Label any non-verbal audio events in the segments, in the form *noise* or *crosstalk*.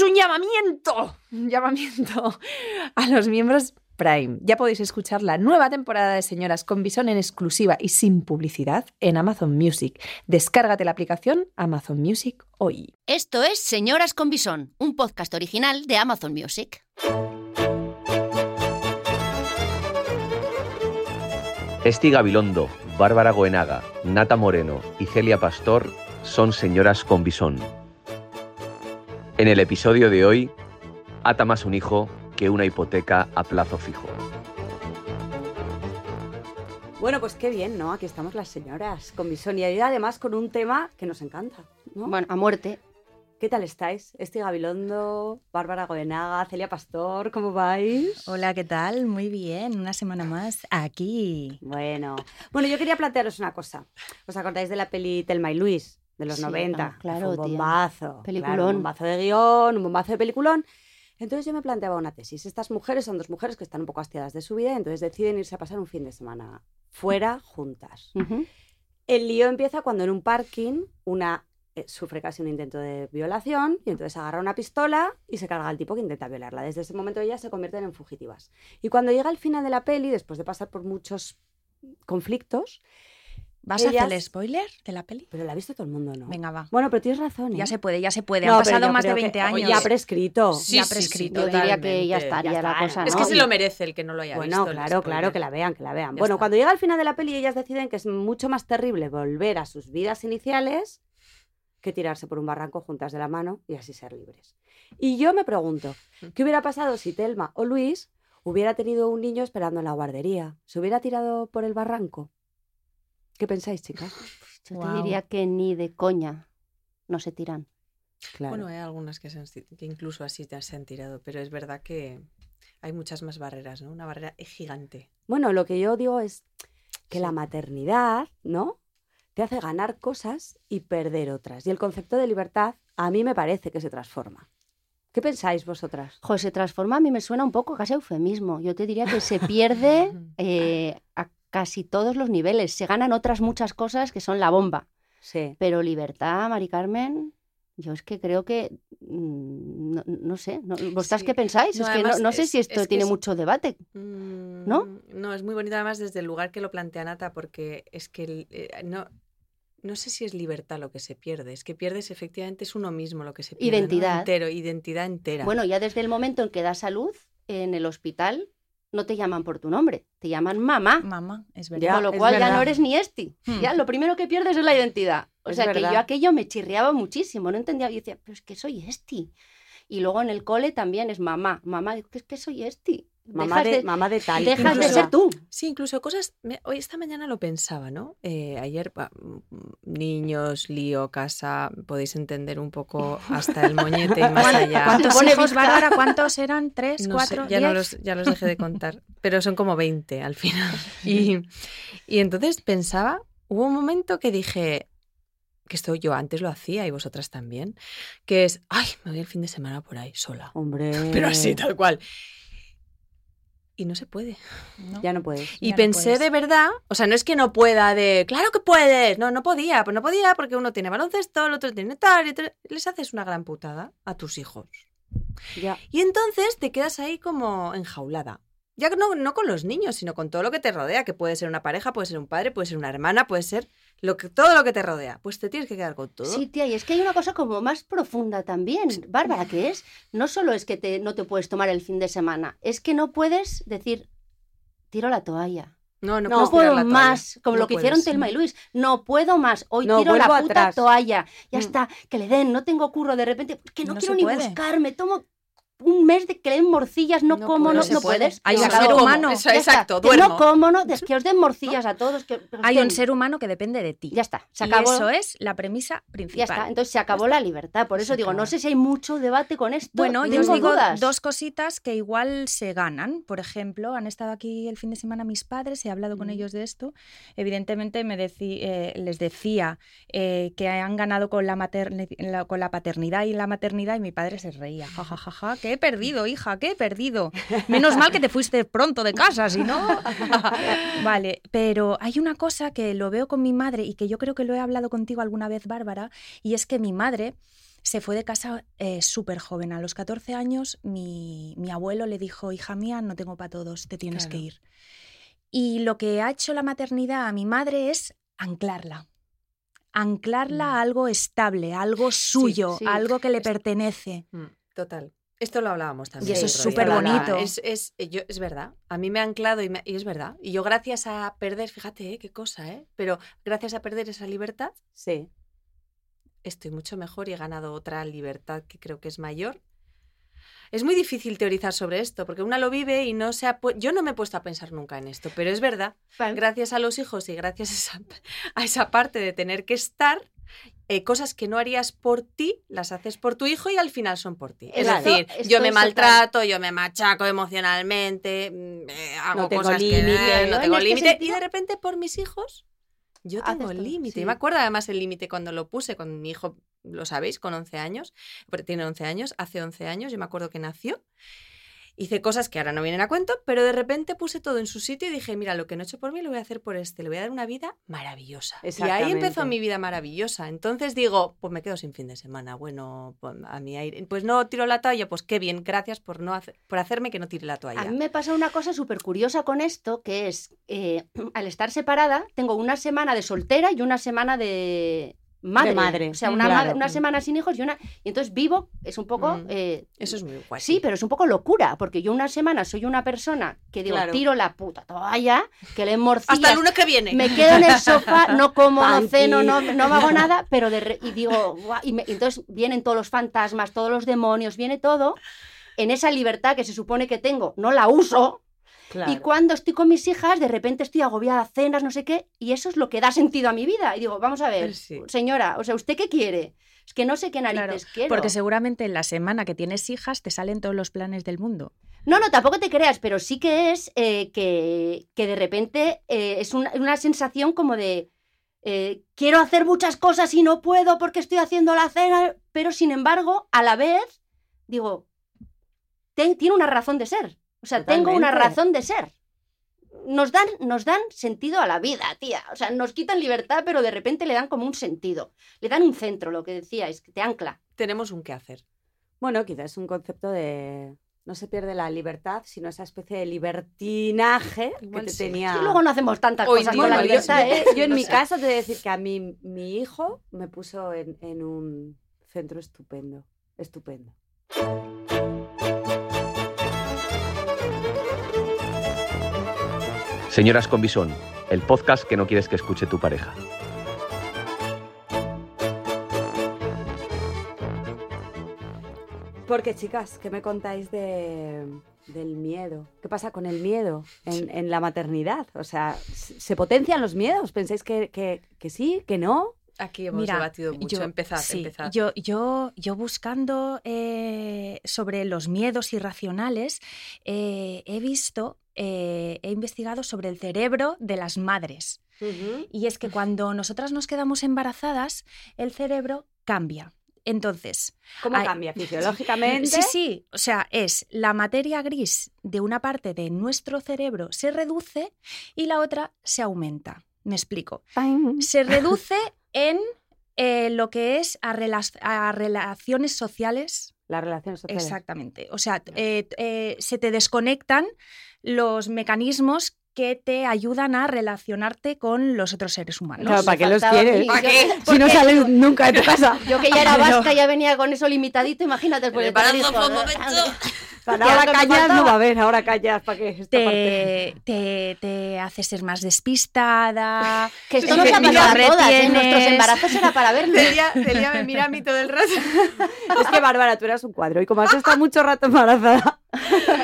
es un llamamiento, un llamamiento a los miembros Prime. Ya podéis escuchar la nueva temporada de Señoras con Bison en exclusiva y sin publicidad en Amazon Music. Descárgate la aplicación Amazon Music hoy. Esto es Señoras con Bison, un podcast original de Amazon Music. Esti Gabilondo, Bárbara Goenaga, Nata Moreno y Celia Pastor son señoras con bisón. En el episodio de hoy, ata más un hijo que una hipoteca a plazo fijo. Bueno, pues qué bien, ¿no? Aquí estamos las señoras con bisón y además con un tema que nos encanta, ¿no? Bueno, a muerte. ¿Qué tal estáis? Esti Gabilondo, Bárbara Goenaga, Celia Pastor, ¿cómo vais? Hola, ¿qué tal? Muy bien, una semana más aquí. Bueno, bueno, yo quería plantearos una cosa. ¿Os acordáis de la peli Telma y Luis? De los Sí, 90. ah, claro, un bombazo. Peliculón. claro, un bombazo de guion, un bombazo de peliculón. Entonces yo me planteaba una tesis. Estas mujeres son dos mujeres que están un poco hastiadas de su vida y entonces deciden irse a pasar un fin de semana fuera juntas. El lío empieza cuando en un parking una eh, sufre casi un intento de violación y entonces agarra una pistola y se carga al tipo que intenta violarla. Desde ese momento ellas se convierten en fugitivas. Y cuando llega al final de la peli, después de pasar por muchos conflictos, ¿Vas a hacer el spoiler de la peli? pero la ha visto todo el mundo, ¿no? Venga, va. Bueno, pero tienes razón. ¿eh? Ya se puede, ya se puede. No, Han pasado más de creo que- 20 años. Ya prescrito. Sí, ya sí, sí, prescrito. Yo diría que ya estaría Ya la cosa, Es que se lo merece el que no lo haya Bueno, visto. el claro, claro, que la vean, que la vean. Ya bueno, está. cuando llega al final de la peli, ellas deciden que es mucho más terrible volver a sus vidas iniciales que tirarse por un barranco juntas de la mano y así ser libres. Y yo me pregunto, ¿qué hubiera pasado si Telma o Luis hubiera tenido un niño esperando en la guardería? ¿Se hubiera tirado por el barranco? ¿Qué pensáis, chicas? Yo Guau. te diría que ni de coña no se tiran. Claro. Bueno, hay algunas que, se que incluso así te se han tirado, pero es verdad que hay muchas más barreras, ¿no? Una barrera gigante. Bueno, lo que yo digo es que Sí. la maternidad, ¿no? Te hace ganar cosas y perder otras. Y el concepto de libertad a mí me parece que se transforma. ¿Qué pensáis vosotras? Joder, se transforma, a mí me suena un poco casi a eufemismo. Yo te diría que se pierde *laughs* eh, a casi todos los niveles. Se ganan otras muchas cosas que son la bomba. Sí. Pero libertad, Mari Carmen, yo es que creo que, mm, no, no sé, no- ¿vosotras Sí. qué pensáis? No, es que no, sé es- si esto es tiene mucho debate. ¿No? ¿No? No, es muy bonito además desde el lugar que lo plantea Nata, porque es que eh, no, no sé si es libertad lo que se pierde, es que pierdes efectivamente es uno mismo lo que se pierde. Identidad. Entero, identidad entera. Bueno, ya desde el momento en que das a luz en el hospital, no te llaman por tu nombre, te llaman mamá. Mamá, es verdad. Con lo cual ya no eres ni esti. Hmm. Ya lo primero que pierdes es la identidad. O Es sea que yo aquello me chirriaba muchísimo, no entendía. Yo decía, pero es que soy esti. Y luego en el cole también es mamá. Mamá, es que, es que soy esti. Mamá Dejas de, mamá de tal. dejas de Incluso- ser tú. Sí, incluso cosas. me- hoy esta mañana lo pensaba, ¿no? Eh, ayer, pa- mm, niños, lío, casa, podéis entender un poco hasta el moñete y *laughs* más allá. ¿Cuántos Pone hijos. Bárbara? ¿Cuántos eran? ¿Tres, No sé, cuatro, ya, no diez? los, ya los dejé de contar, pero son como 20 al final. *laughs* Y, y entonces pensaba, hubo un momento que dije, que esto yo antes lo hacía y vosotras también, que es, ay, me voy el fin de semana por ahí sola. Hombre. Pero así, tal cual. Y no se puede. No. Ya no puedes. Y Ya no pensé puedes. de verdad, o sea, no es que no pueda de, claro que puedes, no, no podía, pues no podía porque uno tiene baloncesto, el otro tiene tal, y tal. les haces una gran putada a tus hijos. Ya. Y entonces te quedas ahí como enjaulada. Ya no, no con los niños, sino con todo lo que te rodea, que puede ser una pareja, puede ser un padre, puede ser una hermana, puede ser lo que, todo lo que te rodea. Pues te tienes que quedar con todo. Sí, tía, y es que hay una cosa como más profunda también, Bárbara, que es, no solo es que te, no te puedes tomar el fin de semana, es que no puedes decir, tiro la toalla. No, no, No, puedo más, como No lo que puedes. hicieron Telma y Luis. No puedo más. Hoy No, tiro la puta atrás. toalla. Ya Mm. está, que le den, no tengo curro de repente, que no, quiero ni puede. buscar, me tomo un mes de que le den morcillas, no, No como, no, no se no puede. puedes. Hay un ser humano. Eso, Ya exacto, Que duermo. No como, no, es que os den morcillas a todos. Que, Hay un ser humano que depende de ti. Ya está, se Y acabó. eso es la premisa Ya principal. está, entonces se acabó la libertad. Por eso Se digo, no sé si hay mucho debate con esto. Bueno, yo os digo dudas. dos cositas que igual se ganan. Por ejemplo, han estado aquí el fin de semana mis padres, he hablado con Mm. ellos de esto. Evidentemente me decí- eh, les decía eh, que han ganado con la, materni- la- con la paternidad y la maternidad y mi padre se reía. Ja, ja, ja, ja, que he perdido, hija, que he perdido. Menos mal que te fuiste pronto de casa, si no... *laughs* vale, pero hay una cosa que lo veo con mi madre y que yo creo que lo he hablado contigo alguna vez, Bárbara, y es que mi madre se fue de casa eh, súper joven. A los 14 años mi, mi abuelo le dijo, hija mía, no tengo para todos, te tienes que ir. Y lo que ha hecho la maternidad a mi madre es anclarla. Anclarla Mm. a algo estable, a algo suyo, sí. a algo que le pertenece. Mm, Total. Esto lo hablábamos también. eso el es súper bonito. Es, es, eh, yo- es verdad. A mí me ha anclado y, me- y es verdad. Y yo gracias a perder, fíjate, eh, qué cosa, ¿eh? Pero gracias a perder esa libertad, Sí. estoy mucho mejor y he ganado otra libertad que creo que es mayor. Es muy difícil teorizar sobre esto, porque una lo vive y no se ha... Yo no me he puesto a pensar nunca en esto, pero es verdad. Gracias a los hijos y gracias a esa, a esa parte de tener que estar, eh, cosas que no harías por ti, las haces por tu hijo y al final son por ti. Es decir, yo me maltrato, yo me machaco emocionalmente, mm, eh, hago No cosas que límite, eh, ¿no? tengo En este límite y de repente por mis hijos yo Haces tengo límite. sí. Y Me acuerdo además el límite cuando lo puse con mi hijo, lo sabéis, con 11 años, tiene 11 años, hace 11 años, yo me acuerdo que nació. Hice cosas que ahora no vienen a cuento, pero de repente puse todo en su sitio y dije, mira, lo que no he hecho por mí lo voy a hacer por este, le voy a dar una vida maravillosa. Y ahí empezó mi vida maravillosa. Entonces digo, pues me quedo sin fin de semana, bueno, pues a mi aire. Pues no tiro la toalla, pues qué bien, gracias por, no por hacerme que no tire la toalla. A mí me pasa una cosa súper curiosa con esto, que es, eh, *clears throat* al estar separada, tengo una semana de soltera y una semana de madre. De madre, O sea, una, claro. una semana sin hijos y una... Y entonces vivo, es un poco... Mm. eh, Eso es muy guay. Sí, pero es un poco locura, porque yo una semana soy una persona que digo, Claro. tiro la puta toalla, que le morcillas, Hasta el lunes que viene. me quedo en el sofá, no como, no ceno, no, no me hago nada, pero de re- y digo, y, me- y entonces vienen todos los fantasmas, todos los demonios, viene todo. En esa libertad que se supone que tengo, no la uso. Claro. Y cuando estoy con mis hijas, de repente estoy agobiada, cenas, no sé qué, y eso es lo que da sentido a mi vida. Y digo, vamos a ver, Sí. señora, o sea, ¿usted qué quiere? Es que no sé qué narices quiero. Porque seguramente en la semana que tienes hijas te salen todos los planes del mundo. No, no, tampoco te creas, pero sí que es eh, que, que de repente eh, es una, una sensación como de eh, quiero hacer muchas cosas y no puedo porque estoy haciendo la cena, pero sin embargo, a la vez, digo, te- tiene una razón de ser. O sea, tengo una Totalmente. razón de ser. Nos dan, nos dan sentido a la vida, tía. O sea, nos quitan libertad, pero de repente le dan como un sentido. Le dan un centro, lo que decíais, que te ancla. Tenemos un qué hacer. Bueno, quizás es un concepto de... No se pierde la libertad, sino esa especie de libertinaje Igual que te sí. tenía... Que luego no hacemos tantas Hoy cosas con la libertad, yo- ¿eh? yo en *laughs* mi caso te he de decir que a mí mi hijo me puso en, en un centro estupendo, estupendo. Señoras con Bisón, el podcast que no quieres que escuche tu pareja. Porque, chicas, ¿qué me contáis de, del miedo? ¿Qué pasa con el miedo en, en la maternidad? O sea, ¿se se potencian los miedos? ¿Pensáis que, que- que sí, que no? Aquí hemos Mira, debatido mucho. yo- empezad, sí, empezad. Yo, yo, yo buscando eh, sobre los miedos irracionales, eh, he visto, eh, he investigado sobre el cerebro de las madres. Y es que cuando nosotras nos quedamos embarazadas, el cerebro cambia. Entonces, ¿Cómo cambia *laughs* fisiológicamente? sí, sí, o sea, es la materia gris de una parte de nuestro cerebro se reduce y la otra se aumenta. Me explico. Se reduce *laughs* en eh, lo que es a, rela- a relaciones sociales. Las relaciones sociales. Exactamente. O sea, eh, eh, se te desconectan los mecanismos que te ayudan a relacionarte con los otros seres humanos. Claro, ¿para qué los quieres? Si no sales nunca de tu casa. Yo que ya era *laughs* vasca, ya venía con eso limitadito, imagínate después de tener ahora que faltaba. no va a haber, ahora callas, ¿para qué? Esta parte. te, te, te hace ser más despistada. *laughs* Que esto nos que ha pasado a todas, ¿eh? Nuestros embarazos era para vernos. Celia, Celia me mira a mí todo el rato. *laughs* Es que, Bárbara, tú eras un cuadro y como has estado mucho rato embarazada...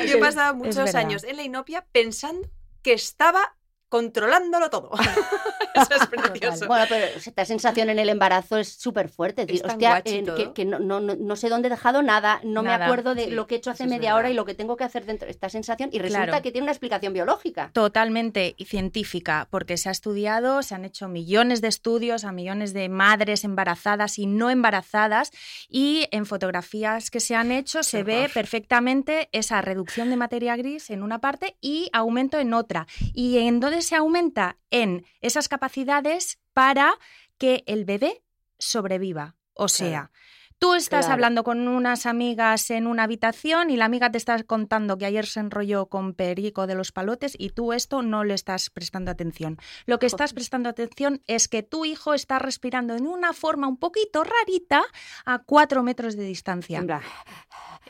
Yo he pasado muchos años en la inopia pensando que estaba controlándolo todo. *laughs* Eso es precioso. Bueno, pero esta sensación en el embarazo es súper fuerte. Es hostia, eh, que, que no, no, no- sé dónde he dejado nada, no me Nada, acuerdo de sí, lo que he hecho hace media hora y lo que tengo que hacer dentro de esta sensación. Y resulta Claro. que tiene una explicación biológica. Totalmente y científica, porque se ha estudiado, se han hecho millones de estudios a millones de madres embarazadas y no embarazadas y en fotografías que se han hecho se ve horror. perfectamente esa reducción de materia gris en una parte y aumento en otra. ¿Y en dónde se aumenta? En esas capacidades para que el bebé sobreviva. O sea, Tú estás Claro. hablando con unas amigas en una habitación y la amiga te está contando que ayer se enrolló con Perico de los palotes y tú esto no le estás prestando atención. Lo que estás prestando atención es que tu hijo está respirando en una forma un poquito rarita a cuatro metros de distancia.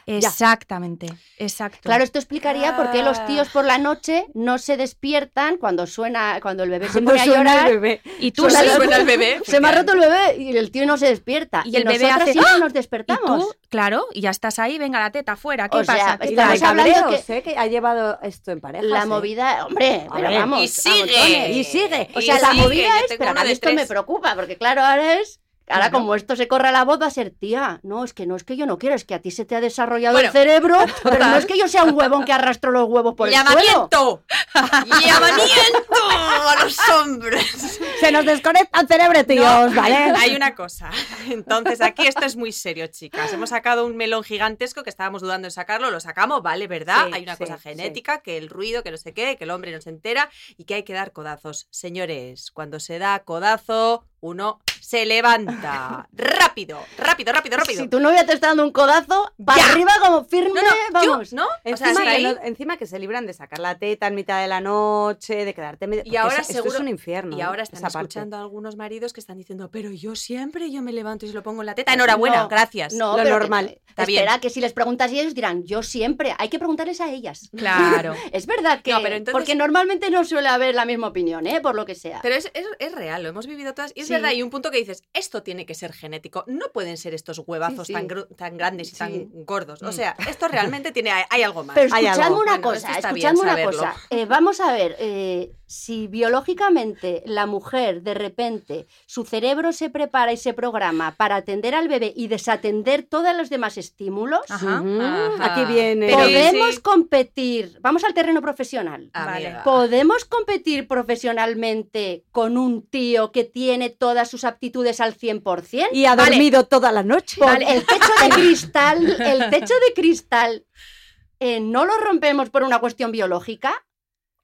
Exactamente, exacto. Claro, esto explicaría por qué los Ah. tíos por la noche no se despiertan cuando suena, cuando el bebé se cuando pone a el llorar. bebé. y tú suena sí. Suena el bebé. *laughs* Se me ha roto el bebé y el tío no se despierta. Y el bebé hace, siempre ¡Ah! nos Y despertamos. tú, claro, y ya estás ahí, venga la teta afuera, ¿qué O sea, pasa? ¿Qué Y Estamos hablando que- ¿eh? que ha llevado esto en pareja. La movida, hombre, pero vamos. y sigue. y sigue. O Y sea, la sigue, movida es, pero esto me preocupa, porque claro, ahora es, ahora Claro. como esto se corra la voz va a ser, tía, no, es que no es que yo no quiero, es que a ti se te ha desarrollado Bueno, el cerebro, *laughs* pero no es que yo sea un huevón que arrastro los huevos por el suelo. ¡Llamamiento! ¡Llamamiento a los hombres! Se nos desconecta el cerebro, tíos, No, ¿vale? Hay, una cosa. Entonces, aquí esto es muy serio, chicas. Hemos sacado un melón gigantesco que estábamos dudando en sacarlo. Lo sacamos, vale, ¿verdad? Sí, hay una sí, cosa sí. genética, que el ruido, que no sé qué, que el hombre no se entera y que hay que dar codazos. Señores, cuando se da codazo, uno se levanta. Rápido, rápido, rápido, *laughs* rápido. Si tu novia te está dando un codazo, para Ya. arriba como firme, No, no, vamos. yo, ¿no? O sea, Encima, que ahí. encima que se libran de sacar la teta en mitad de la noche, de quedarte medio... Y ahora eso- esto es un infierno. Y ahora están escuchando a algunos maridos que están diciendo, pero yo siempre yo me levanto y se lo pongo en la teta. Enhorabuena, No, gracias. No, Lo pero normal. que- Está bien. espera, que si les preguntas y ellos dirán, yo siempre. Hay que preguntarles a ellas. *laughs* Claro. *laughs* Es verdad que. No, pero entonces- Porque normalmente no suele haber la misma opinión, ¿eh? Por lo que sea. Pero es, es, es real, lo hemos vivido todas. Y es Sí. verdad, hay un punto que dices, esto tiene que ser genético. No pueden ser estos huevazos Sí, sí. Tan, gru- tan grandes y Sí. tan gordos. O Mm. sea, esto *laughs* realmente tiene, hay, hay algo más. Pero Hay algo. una Bueno, cosa, escuchadme una saberlo. cosa. Eh, vamos a ver, eh, si biológicamente la mujer de repente su cerebro se prepara y se programa para atender al bebé y desatender todos los demás estímulos, Ajá. Ujú, Ajá. Aquí viene... Podemos sí. competir. Vamos al terreno profesional. Amiga. ¿Podemos competir profesionalmente con un tío que tiene todas sus aptitudes al 100%? Y ha Vale. dormido toda la noche. Por el techo de cristal, el techo de cristal, eh, ¿no lo rompemos por una cuestión biológica?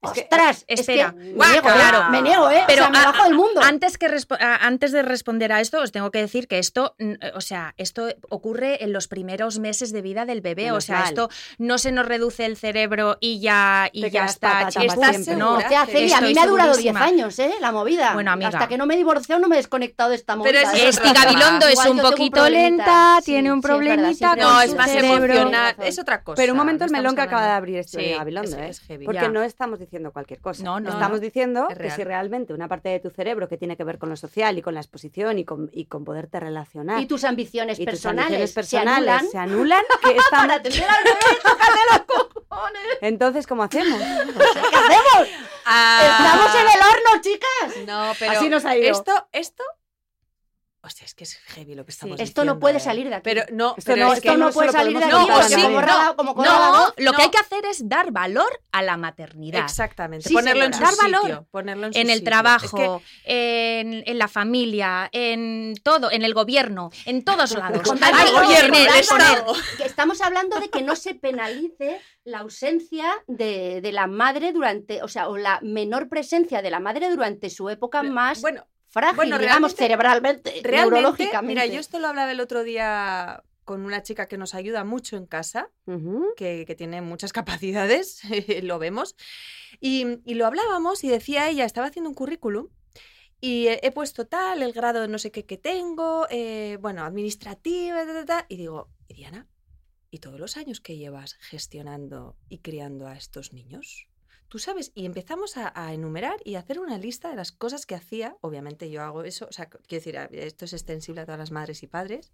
Es que- ¡Ostras! es espera. que me niego, Claro. me niego, ¿eh? Pero o sea, me a- bajo del mundo. Antes, que antes de responder a esto, os tengo que decir que esto, o sea, esto ocurre en los primeros meses de vida del bebé. O sea, mal. esto no se nos reduce el cerebro y ya, y Te ya está. ¿Estás. No, o sea, Celia, a mí me ha durado 10 segurísima. años, ¿eh? La movida. Bueno, amiga. Hasta que no me he divorciado no me he desconectado de esta movida. Pero es- ¿eh? es Esti Gabilondo es un poquito lenta, Sí, tiene un sí, es verdad, problemita No, es más emocional, es otra cosa. Pero un momento el melón que acaba de abrir este Gabilondo, es- ¿eh? es heavy. Porque no estamos diciendo cualquier cosa. No, no, estamos no. diciendo Es que si realmente una parte de tu cerebro que tiene que ver con lo social y con la exposición y con, y con poderte relacionar Y tus ambiciones y tus personales, ambiciones personales se anulan. se anulan, ¿qué *laughs* Para estamos- atender al bebé, *laughs* tócate los cojones. entonces ¿cómo hacemos? *laughs* ¿Qué hacemos? Ah, Estamos en el horno, chicas. No, pero Así nos ha ido. Esto, esto. Hostia, es que es heavy lo que estamos Esto diciendo. no puede eh. salir de aquí. Pero no, Esto pero no- es Esto que no, puede salir de aquí No, sí, como no, como No, lo no. que hay que hacer es dar valor a la maternidad. Exactamente. Sí, ponerlo en su. Dar valor sitio. Ponerlo en, su En el sitio. trabajo, Es que en, en la familia, en todo, en el gobierno, en todos *laughs* lados. Gobierno, el Estado. estamos hablando de que no se penalice la ausencia de, de la madre durante, o sea, o la menor presencia de la madre durante su época más Bueno, frágil, bueno, digamos, cerebralmente, neurológicamente. mira, yo esto lo hablaba el otro día con una chica que nos ayuda mucho en casa, que, que tiene muchas *laughs* capacidades, *laughs* lo vemos, y, y lo hablábamos y decía ella, estaba haciendo un currículum y he, he puesto tal, el grado de no sé qué que tengo, eh, bueno, administrativa, ta, ta, ta, y digo, ¿y Diana? ¿Y todos los años que llevas gestionando y criando a estos niños? Tú sabes, y empezamos a, a enumerar y a hacer una lista de las cosas que hacía. Obviamente yo hago eso, o sea, quiero decir, esto es extensible a todas las madres y padres.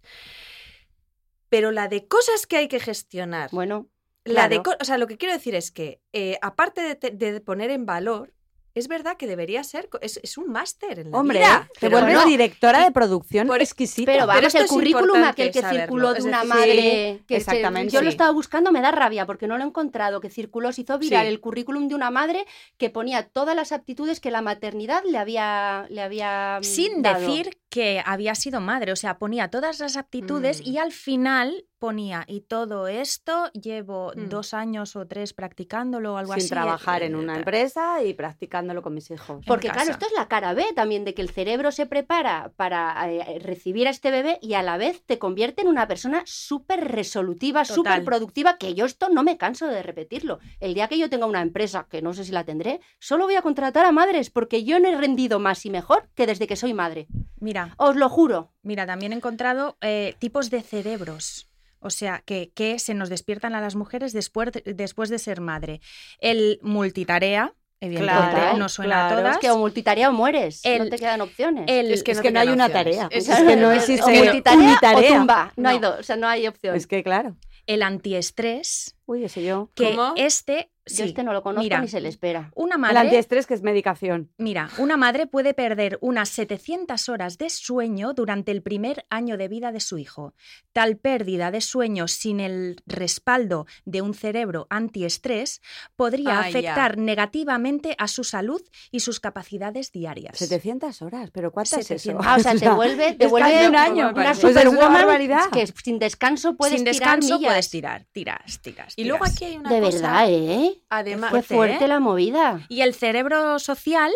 Pero la de cosas que hay que gestionar, Bueno, la claro. o sea, lo que quiero decir es que, eh, aparte de, te- de poner en valor, es verdad que debería ser, co- es, es un máster en la Hombre, vida. te vuelves no, directora de producción por- exquisita. pero vamos, esto el currículum aquel que saberlo, circuló de es una decir, madre. que se- exactamente. yo lo estaba buscando, me da rabia porque no lo he encontrado. Que circuló, se hizo viral Sí. el currículum de una madre que ponía todas las aptitudes que la maternidad le había, le había mm, sin dado. decir que había sido madre. O sea, ponía todas las aptitudes Mm. y al final ponía, y todo esto llevo Mm. dos años o tres practicándolo o algo Sin así. trabajar en eh, una tal. empresa y practicándolo con mis hijos. Porque claro, esto es la cara B también de que el cerebro se prepara para eh, recibir a este bebé y a la vez te convierte en una persona súper resolutiva, súper productiva, que yo esto no me canso de repetirlo. El día que yo tenga una empresa, que no sé si la tendré, solo voy a contratar a madres porque yo no he rendido más y mejor que desde que soy madre. Mira, Os lo juro. Mira, también he encontrado eh, tipos de cerebros. O sea, que, que se nos despiertan a las mujeres después de, después de ser madre. El multitarea, evidentemente, Claro, no suena claro, a todas. Es que o multitarea o mueres. no te quedan opciones. el- Es que es no que no hay una tarea. Es- Es que no o existe multitarea unitarea. o zumba. No, hay dos, o sea, no hay opción. Es que claro. el antiestrés, Uy, ese yo. que ¿Cómo? este... Yo este no lo conozco mira, ni se le espera. Una El madre... antiestrés que es medicación. Mira, una madre puede perder unas 700 horas de sueño durante el primer año de vida de su hijo. Tal pérdida de sueño sin el respaldo de un cerebro antiestrés podría Ah, ya. afectar negativamente a su salud y sus capacidades diarias. 700 horas, pero ¿cuántas es eso? 700. Ah, o sea, *laughs* te vuelve, te vuelve un una año. Pues Pues es una superwoman barbaridad. que sin descanso puedes sin tirar descanso millas. puedes tirar, tiras, tiras. Y luego aquí hay una De cosa. verdad, ¿eh? Además, Qué fuerte, ¿eh? la movida. Y el cerebro social,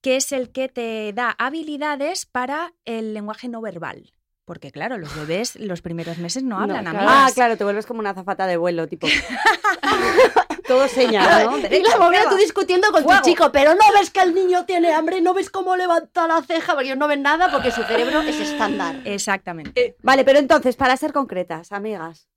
que es el que te da habilidades para el lenguaje no verbal. Porque claro, los bebés los primeros meses no hablan, claro. amigas. Ah, claro, te vuelves como una azafata de vuelo, tipo. *laughs* Todo señal, ¿no? y la movida tú discutiendo con Fuego. tu chico, pero no ves que el niño tiene hambre, no ves cómo levanta la ceja, porque ellos no ven nada porque su cerebro es estándar. Exactamente. Vale, pero entonces, para ser concretas, amigas,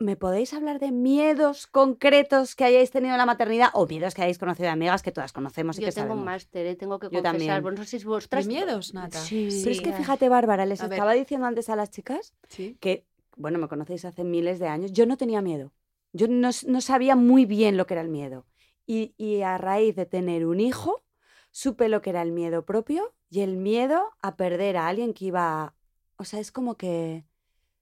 ¿me podéis hablar de miedos concretos que hayáis tenido en la maternidad o miedos que hayáis conocido de amigas que todas conocemos y Yo que tengo un máster, ¿eh? tengo que Yo confesar. también. Bueno, no sé si ¿De vosotras... miedos, Nata? Sí. Pero es que fíjate, Bárbara, les A ver. estaba diciendo antes a las chicas Sí. que, bueno, me conocéis hace miles de años, yo no tenía miedo. Yo no, no sabía muy bien lo que era el miedo. Y, y a raíz de tener un hijo, supe lo que era el miedo propio y el miedo a perder a alguien que iba... a- O sea, es como que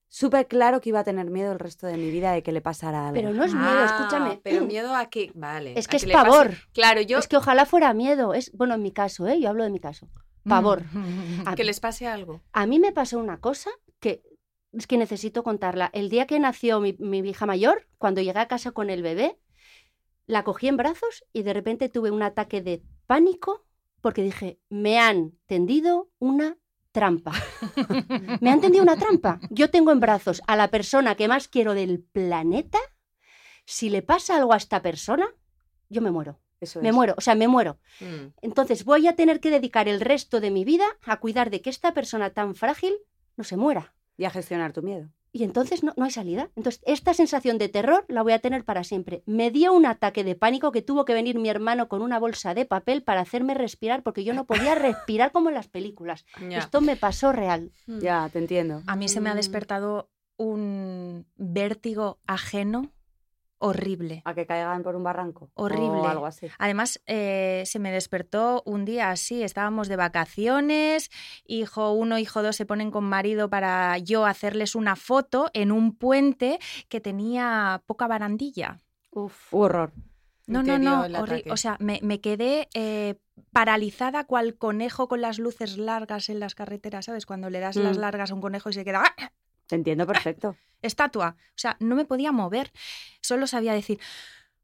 supe claro que iba a tener miedo el resto de mi vida de que le pasara algo. Pero no es miedo, Ah, escúchame. Pero miedo a que. Vale. Es que es pase- pavor. Claro, yo. Es que ojalá fuera miedo. Es, bueno, en mi caso, ¿eh? Yo hablo de mi caso. Pavor. *laughs* A- Que les pase algo. A mí me pasó una cosa que es que necesito contarla. El día que nació mi, mi hija mayor, cuando llegué a casa con el bebé, la cogí en brazos y de repente tuve un ataque de pánico porque dije, me han tendido una trampa. me han tendido una trampa. Yo tengo en brazos a la persona que más quiero del planeta. Si le pasa algo a esta persona, yo me muero. Eso Me es. muero, o sea, me muero. Mm. Entonces voy a tener que dedicar el resto de mi vida a cuidar de que esta persona tan frágil no se muera. Y a gestionar tu miedo. Y entonces no, no hay salida. Entonces, esta sensación de terror la voy a tener para siempre. Me dio un ataque de pánico que tuvo que venir mi hermano con una bolsa de papel para hacerme respirar porque yo no podía *laughs* respirar como en las películas. Esto me pasó real. Mm. Ya, te entiendo. A mí se me ha Mm. despertado un vértigo ajeno horrible. A que caigan por un barranco. Horrible. O algo así. Además, eh, se me despertó un día así, estábamos de vacaciones, hijo uno, hijo dos se ponen con marido para yo hacerles una foto en un puente que tenía poca barandilla. Uf. Horror. No, no, no, o sea, me, me quedé eh, paralizada cual conejo con las luces largas en las carreteras, ¿sabes? Cuando le das las Mm. largas a un conejo y se queda ¡ah! Te entiendo *laughs* perfecto. estatua. O sea, no me podía mover. Solo sabía decir,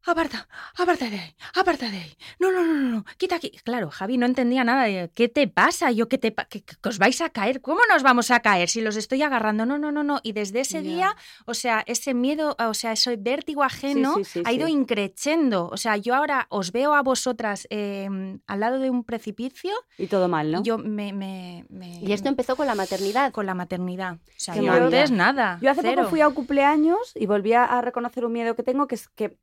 aparta, aparta de ahí, aparta de ahí. No, no, no, no, quita aquí. Claro, Javi no entendía nada. de, ¿Qué te pasa? Yo, ¿qué te pa- que, que os vais a caer? ¿Cómo nos vamos a caer si los estoy agarrando? No, no, no, no. Y desde ese día, o sea, ese miedo, o sea, ese vértigo ajeno sí, sí, ha ido sí. increchendo. O sea, yo ahora os veo a vosotras eh, al lado de un precipicio Y todo mal, ¿no? y yo me, me- me- Y esto empezó con la maternidad. con la maternidad. O sea, yo antes nada. Yo hace cero. poco fui a un cumpleaños y volví a reconocer un miedo que tengo, que es que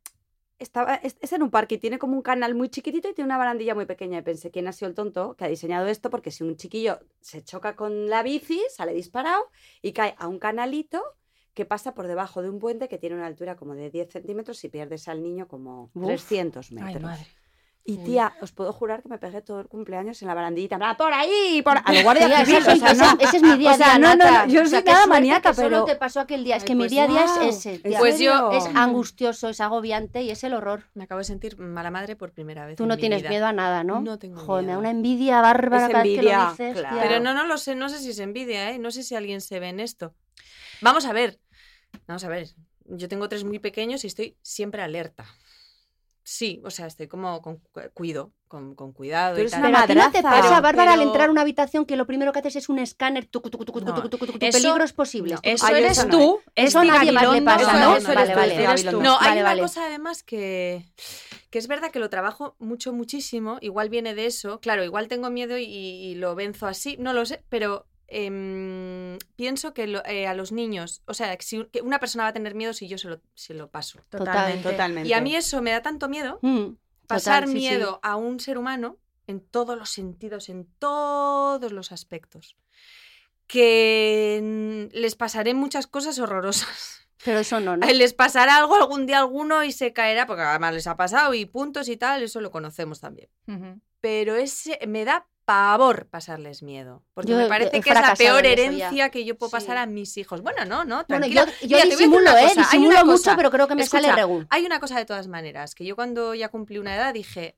estaba, es, es en un parque y tiene como un canal muy chiquitito y tiene una barandilla muy pequeña. Y pensé, ¿quién ha sido el tonto que ha diseñado esto? Porque si un chiquillo se choca con la bici, sale disparado y cae a un canalito que pasa por debajo de un puente que tiene una altura como de 10 centímetros y pierdes al niño como Uf. 300 Ay, metros. madre. Y tía, os puedo jurar que me pegué todo el cumpleaños en la barandillita. en Por ahí, por a lo guardia Tía, civil, ese, soy- o sea, no. ese es mi día O sea, a día, no, no, no, yo O sea, soy nada maníaca, que solo pero- te pasó aquel día. Es Ay, que mi pues día a día es ese. tía. Pues yo-? Es angustioso, es agobiante y es el horror. Me acabo de sentir mala madre por primera vez. Tú en no mi tienes vida. miedo a nada, ¿no? No tengo Joder, me da miedo. una envidia bárbara Es cada vez que envidia, lo dices. claro. tía. Pero no, no lo sé, no sé si es envidia, ¿eh? No sé si alguien se ve en esto. Vamos a ver. Vamos a ver, yo tengo tres muy pequeños y estoy siempre alerta. Sí, o sea, estoy como con cu- cuido, con, con cuidado Tú y tal. una Pero te pasa, Bárbara, al Pero- entrar a una habitación que lo primero que haces es un escáner, tucu, tucu, tucu, tucu, No, tucu, tucu, eso- peligros posibles. Eso Ay, eres eso no, tú. Eso es nadie más le pasa, No, ¿no? eso Vale, eres tú, vale. eres Gabilondo. tú. No, hay Vale, una cosa además que, que es verdad que lo trabajo mucho, muchísimo. Igual viene de eso. Claro, igual tengo miedo y, y lo venzo así. No lo sé, pero em, pienso que lo- eh, a los niños, o sea, que, si, que una persona va a tener miedo si yo se lo, se lo paso. Totalmente. Totalmente. Y a mí eso me da tanto miedo, Mm, pasar total, sí, sí. miedo a un ser humano en todos los sentidos, en todos los aspectos, que les pasaré muchas cosas horrorosas. Pero eso no, ¿no? *laughs* Les pasará algo algún día alguno y se caerá, porque además les ha pasado y puntos y tal, eso lo conocemos también. Pero ese me da pavor pasarles miedo, porque Yo me parece he que es la peor herencia que yo puedo Sí. pasar a mis hijos. Bueno, no, no, Bueno, tranquila. yo, yo Mira, disimulo, ¿eh? cosa, Disimulo una mucho, cosa. pero creo que me Escucha, sale regu. Hay una cosa de todas maneras, que yo cuando ya cumplí una edad dije,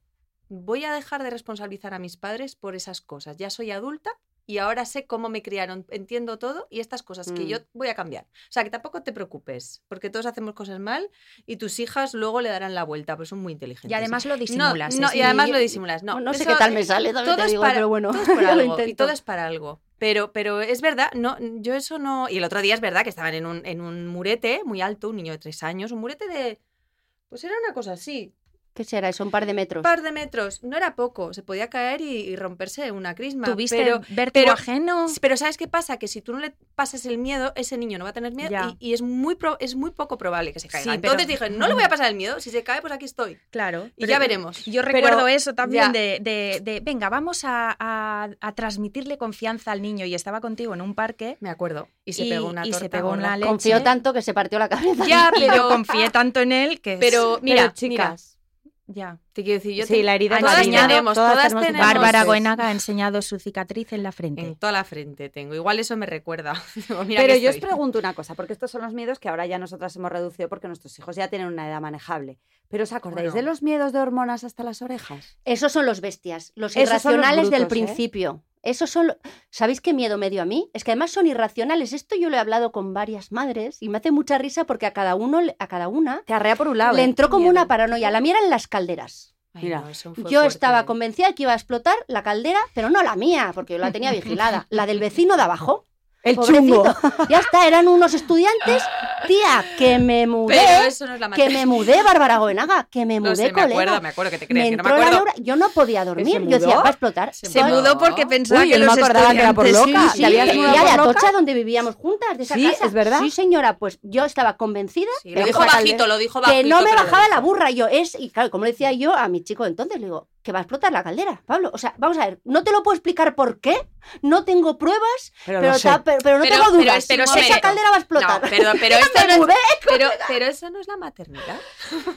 voy a dejar de responsabilizar a mis padres por esas cosas. Ya soy adulta y ahora sé cómo me criaron, entiendo todo y estas cosas que Mm. yo voy a cambiar. O sea, que tampoco te preocupes, porque todos hacemos cosas mal y tus hijas luego le darán la vuelta, pues son muy inteligentes. Y además lo No, disimulas. no, ¿eh? y además lo disimulas. No, No, no sé eso, qué tal me sale, también todo te digo, para- pero bueno, todo es *laughs* lo y todo es para algo. Pero, pero es verdad, no, yo eso no. Y el otro día es verdad que estaban en un, en un murete muy alto, un niño de tres años, un murete de. Pues era una cosa así, ¿Qué será? Eso, un par de metros. un par de metros. No era poco, se podía caer y, y romperse una crisma. ¿Tuviste pero, pero- ajeno? pero ¿sabes qué pasa? Que si tú no le pasas el miedo, ese niño no va a tener miedo y, y es, muy pro- es muy poco probable que se caiga. Sí, pero- Entonces dije, no le voy a pasar el miedo, si se cae, pues aquí estoy. Claro. Y ya veremos. Yo recuerdo eso también de, de- de, venga, vamos a, a- a transmitirle confianza al niño. Y estaba contigo en un parque Me acuerdo. Y se y, pegó una y se torta pegó una leche. Confió tanto que se partió la cabeza. Ya, *laughs* pero, confié tanto en él que... pero mira, Pero, chicas, ya. Te quiero decir, yo sí, te- la herida todas marina. tenemos, Todas todas tenemos tenemos. Bárbara. Goenaga ha enseñado su cicatriz en la frente. En toda la frente tengo. Igual eso me recuerda. *laughs* Mira Pero yo os pregunto una cosa, porque estos son los miedos que ahora ya nosotras hemos reducido porque nuestros hijos ya tienen una edad manejable. ¿Pero os acordáis Bueno. de los miedos de hormonas hasta las orejas? Esos son los bestias, los Esos son los irracionales del ¿eh? principio. Esos son. lo- ¿Sabéis qué miedo me dio a mí? Es que además son irracionales. Esto yo lo he hablado con varias madres y me hace mucha risa porque a cada uno, a cada una, Te arrea por un lado. le ¿eh? entró como miedo. una paranoia. La mía eran las calderas. Ay, Mira, no, Yo fuerte. estaba convencida que iba a explotar la caldera, pero no la mía, porque yo la tenía *laughs* vigilada. La del vecino de abajo. El pobrecito. chungo. *laughs* Ya está, eran unos estudiantes. Tía, que me mudé. Pero eso no es la Que me mudé, Bárbara Goenaga, que me No mudé, sé, me acuerdo, me acuerdo que te me crees, que no me entró la neura- Yo no podía dormir. Yo decía, va a explotar. Se mudó porque pensaba Uy, que no los me acordaba que era por loca. Sí, ¿Te habías sí, y a loca? Atocha, donde vivíamos juntas, de esa Sí, casa. es verdad. Sí, señora, pues yo estaba convencida Sí, lo dijo bajito, lo dijo bajito. que no me bajaba la burra. Yo, es, y claro, como le decía yo a mi chico entonces, le digo, que va a explotar la caldera, Pablo. O sea, vamos a ver, no te lo puedo explicar por qué, no tengo pruebas, Pero, pero, lo sé. ta- pero, pero no Pero- tengo pero dudas. pero esa momento. caldera va a explotar. No, pero, pero, *laughs* esto Me no es, pero, pero eso no es la maternidad.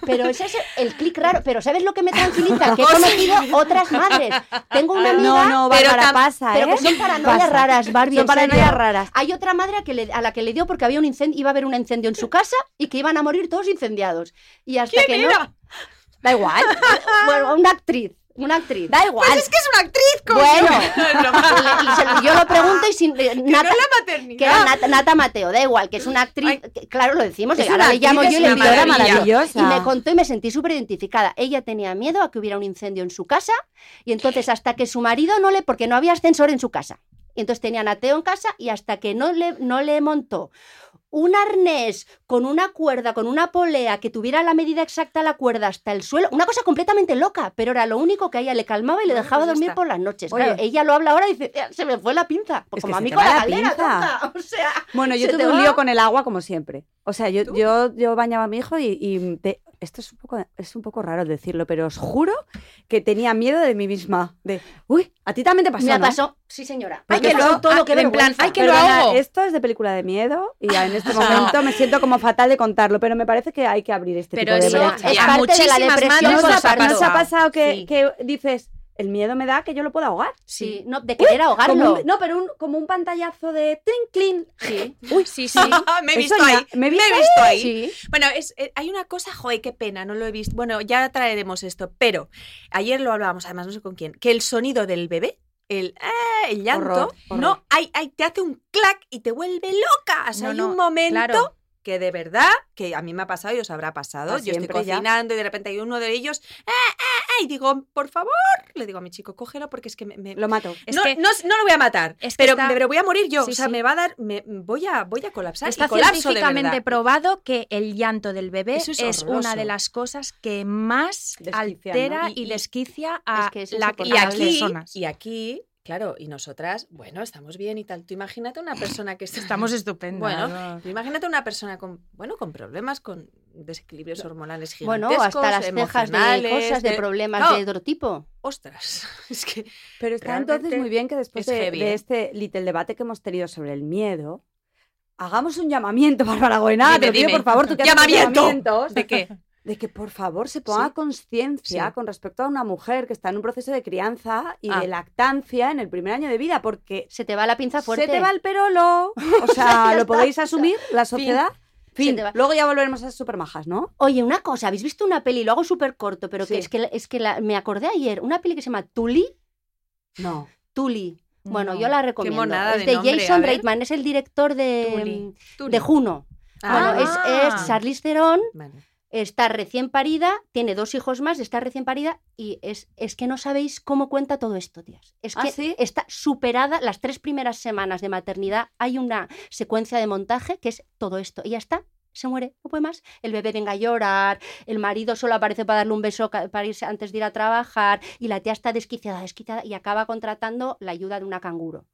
Pero ese es el clic raro. Pero ¿sabes lo que me tranquiliza? Que he *laughs* conocido otras madres. Tengo una amiga, No, no, pero Bárbara, tam- pasa, pero ¿eh? que son paranoias Pasa. raras, Barbie. Son paranoias raras. Hay otra madre a, que le- a la que le dio porque había un incendio, iba a haber un incendio en su casa y que iban a morir todos incendiados. Y hasta que no. Da igual. *laughs* bueno, una actriz. Una actriz. Da igual. Pues es que es una actriz, como Bueno. *laughs* yo lo pregunto y sin. eh, Que Nata, no es la maternidad. que era Nata, Nata Mateo, da igual, que es una actriz. que- claro, lo decimos, Es ahora le llamo yo y le digo, maravilla. maravillosa. y me contó y me sentí súper identificada. Ella tenía miedo a que hubiera un incendio en su casa y entonces hasta que su marido no le, porque no había ascensor en su casa. Y entonces tenían a Teo en casa y hasta que no le, no le montó un arnés con una cuerda, con una polea que tuviera la medida exacta la cuerda hasta el suelo, una cosa completamente loca, pero era lo único que a ella le calmaba y le dejaba pues dormir está. por las noches. Oye. Claro, ella lo habla ahora y dice, "Eh, se me fue la pinza. Pues Es como a mí con la pinza. *laughs* O sea, Bueno, yo ¿Se tuve un lío con el agua como siempre. O sea, yo, ¿Tú? yo, yo bañaba a mi hijo y, y te- esto es un, poco, es un poco raro decirlo, pero os juro que tenía miedo de mí misma. De, uy, a ti también te pasó, me ¿no? pasó. Sí, señora. Ay, Ay, que que lo- todo, ah, qué en plan, vergüenza. ay, que lo hago. Esto es de película de miedo y en este *laughs* momento me siento como fatal de contarlo, pero me parece que hay que abrir este Pero tipo de eso brechas. es a parte de la muchísimas depresión madres ¿No nos os, ha pasado. no os ha pasado que, Sí. que dices, el miedo me da que yo lo pueda ahogar? Sí, no, de querer ahogarlo. Como un- no, pero un, como un pantallazo de twinkling. Sí. *laughs* Uy, Sí, sí. *laughs* me he visto ya- ahí. me he Me he visto ahí. Sí. Bueno, es, eh, hay una cosa, joder, qué pena, no lo he visto. Bueno, ya traeremos esto, pero ayer lo hablábamos, además no sé con quién, que el sonido del bebé, el, ah, el llanto, Horror, horror. no, hay, hay, te hace un clac y te vuelve loca. O sea, No, hay no, un momento claro. Que de verdad, que a mí me ha pasado y os habrá pasado. Pa' Yo estoy ya. cocinando y de repente hay uno de ellos, ¡eh, eh, eh! Y digo, por favor, le digo a mi chico, cógelo porque es que me. me- Lo mato. Es no, que- no, no lo voy a matar, es que pero, está- pero voy a morir yo. Sí, o sea, sí. me va a dar. Me, voy, a, voy a colapsar. Está y colapso científicamente probado que el llanto del bebé es, es una de las cosas que más Desquicia, altera ¿no? y, Y- desquicia a, es que es la, Y las aquí, personas. y aquí, claro, y nosotras, bueno, estamos bien y tal. Tú imagínate una *laughs* persona que está- Estamos estupendas. Bueno, ¿no? tú imagínate una persona con, bueno, con problemas, con desequilibrios hormonales Bueno, gigantescos, hasta las cejas de cosas, de problemas de otro tipo. Ostras, *laughs* es que Pero está entonces muy bien que después es de, ¿eh? este little debate que hemos tenido sobre el miedo, hagamos un llamamiento, *laughs* Bárbara Goenaga, Dime, te lo pido dime. por favor, tú que ¡Llamamiento! llamamientos, ¿de qué? De que por favor se ponga Sí. conciencia Sí. con respecto a una mujer que está en un proceso de crianza y Ah. de lactancia en el primer año de vida, porque Se te va la pinza fuerte. se te va el perolo, *laughs* o sea, *laughs* ¿lo podéis asumir, la sociedad? Fin, va. luego ya volveremos a ser súper majas, ¿no? Oye, una cosa, ¿habéis visto una peli? Lo hago súper corto, pero Sí. que es que, es que la- me acordé ayer, una peli que se llama Tully. No. Tully. Bueno, No. yo la recomiendo. monada es de de nombre, Jason. Reitman, es el director de. Tú de no. Juno. Ah, Bueno, es, es Charlize Theron, Vale. Está recién parida, tiene dos hijos más, está recién parida y es, es que no sabéis cómo cuenta todo esto, tías. Es ¿Ah, que sí? está superada las tres primeras semanas de maternidad. Hay una secuencia de montaje que es todo esto. Y ya está. Se muere, no puede más. El bebé venga a llorar, el marido solo aparece para darle un beso para irse antes de ir a trabajar y la tía está desquiciada, desquiciada y acaba contratando la ayuda de una canguro.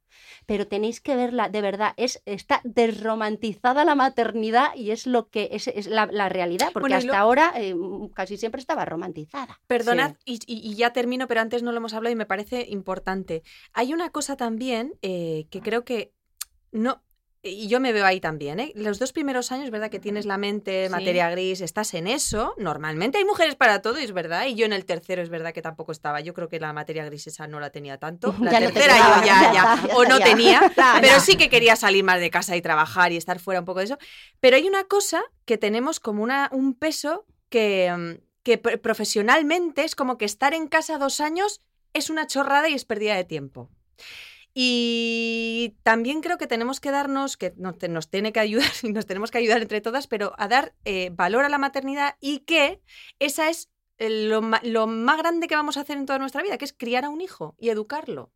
Pero tenéis que verla, de verdad, es, está desromantizada la maternidad y es lo que es, es la, la realidad, porque Bueno, hasta lo- ahora eh, casi siempre estaba romantizada. Perdonad, y, y- y ya termino, pero antes no lo hemos hablado y me parece importante. Hay una cosa también eh, que creo que no. Y yo me veo ahí también, ¿eh? Los dos primeros años, ¿verdad? Que tienes la mente, Sí. materia gris, estás en eso. Normalmente hay mujeres para todo, es verdad. Y yo en el tercero es verdad que tampoco estaba. Yo creo que la materia gris esa no la tenía tanto. La Ya no te tercera quedaba, yo ya, ya *laughs* ya, ya o no tenía. *laughs* Pero sí que quería salir más de casa y trabajar y estar fuera un poco de eso. Pero hay una cosa que tenemos como una, un peso que, mm, que pr- profesionalmente es como que estar en casa dos años es una chorrada y es pérdida de tiempo. Y también creo que tenemos que darnos, que nos, nos tiene que ayudar *laughs* y nos tenemos que ayudar entre todas, pero a dar eh, valor a la maternidad y que esa es eh, lo, lo más grande que vamos a hacer en toda nuestra vida, que es criar a un hijo y educarlo.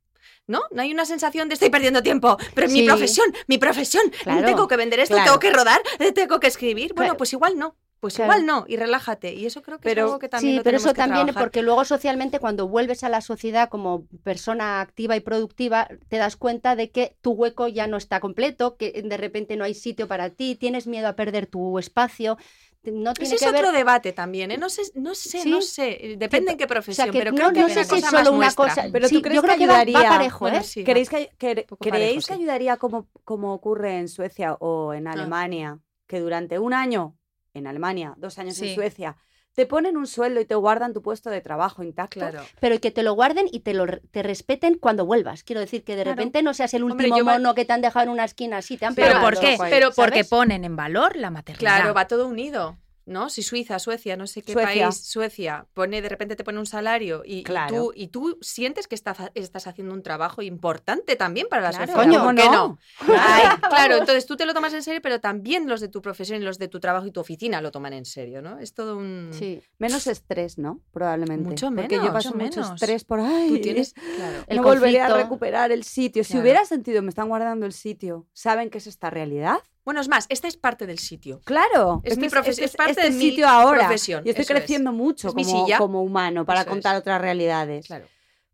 ¿No? No hay una sensación de estoy perdiendo tiempo, pero es mi Sí. profesión, mi profesión, Claro. tengo que vender esto, Claro. tengo que rodar, eh, tengo que escribir. Bueno, Claro. pues igual no, pues Claro. igual no, y relájate. Y eso creo que Pero- es algo que también Sí, lo pero eso que también trabajar. porque luego socialmente cuando vuelves a la sociedad como persona activa y productiva te das cuenta de que tu hueco ya no está completo, que de repente no hay sitio para ti, tienes miedo a perder tu espacio. No tiene Ese es ver otro debate también, ¿eh? No sé, no sé, Sí. no sé. eh, Depende en qué o profesión, sea, que pero no, creo que no sé una si es cosa solo más una nuestra. cosa. Pero sí, tú crees yo que creo que va, va ayudaría- parejo, Bueno, ¿eh? sí, va. ¿Creéis que, parejo, ¿creéis que sí. ayudaría como, como ocurre en Suecia o Ah. en Alemania? Que durante un año en Alemania, dos años en. Suecia, te ponen un sueldo y te guardan tu puesto de trabajo intacto. Claro. Pero que te lo guarden y te lo re- te respeten cuando vuelvas. Quiero decir que de Claro. repente no seas el Hombre, último va- mono que te han dejado en una esquina así, te han Pero ¿Pero pegado, por qué? guay, Pero porque ¿sabes? ponen en valor la maternidad. Claro, va todo unido. ¿No? Si Suiza, Suecia, no sé qué Suecia. país, Suecia, pone, de repente te pone un salario y, y Claro. tú, y tú sientes que estás, estás haciendo un trabajo importante también para la Claro. sociedad. Coño, ¿por ¿cómo qué no? no? *laughs* Ay, claro, entonces tú te lo tomas en serio, pero también los de tu profesión y los de tu trabajo y tu oficina lo toman en serio, ¿no? Es todo un... Sí. Menos estrés, ¿no? Probablemente. Mucho Porque yo menos, paso mucho mucho menos. estrés por ahí. Tú tienes... Claro. El no volveré a recuperar el sitio. Si hubiera sentido, me están guardando el sitio. ¿Saben qué es esta realidad? Bueno, es más, esta es parte del sitio. Claro. Es este mi profe- este es parte este de mi sitio ahora. profesión, Y estoy eso es. creciendo mucho como, como humano para Eso contar es. otras realidades. Claro.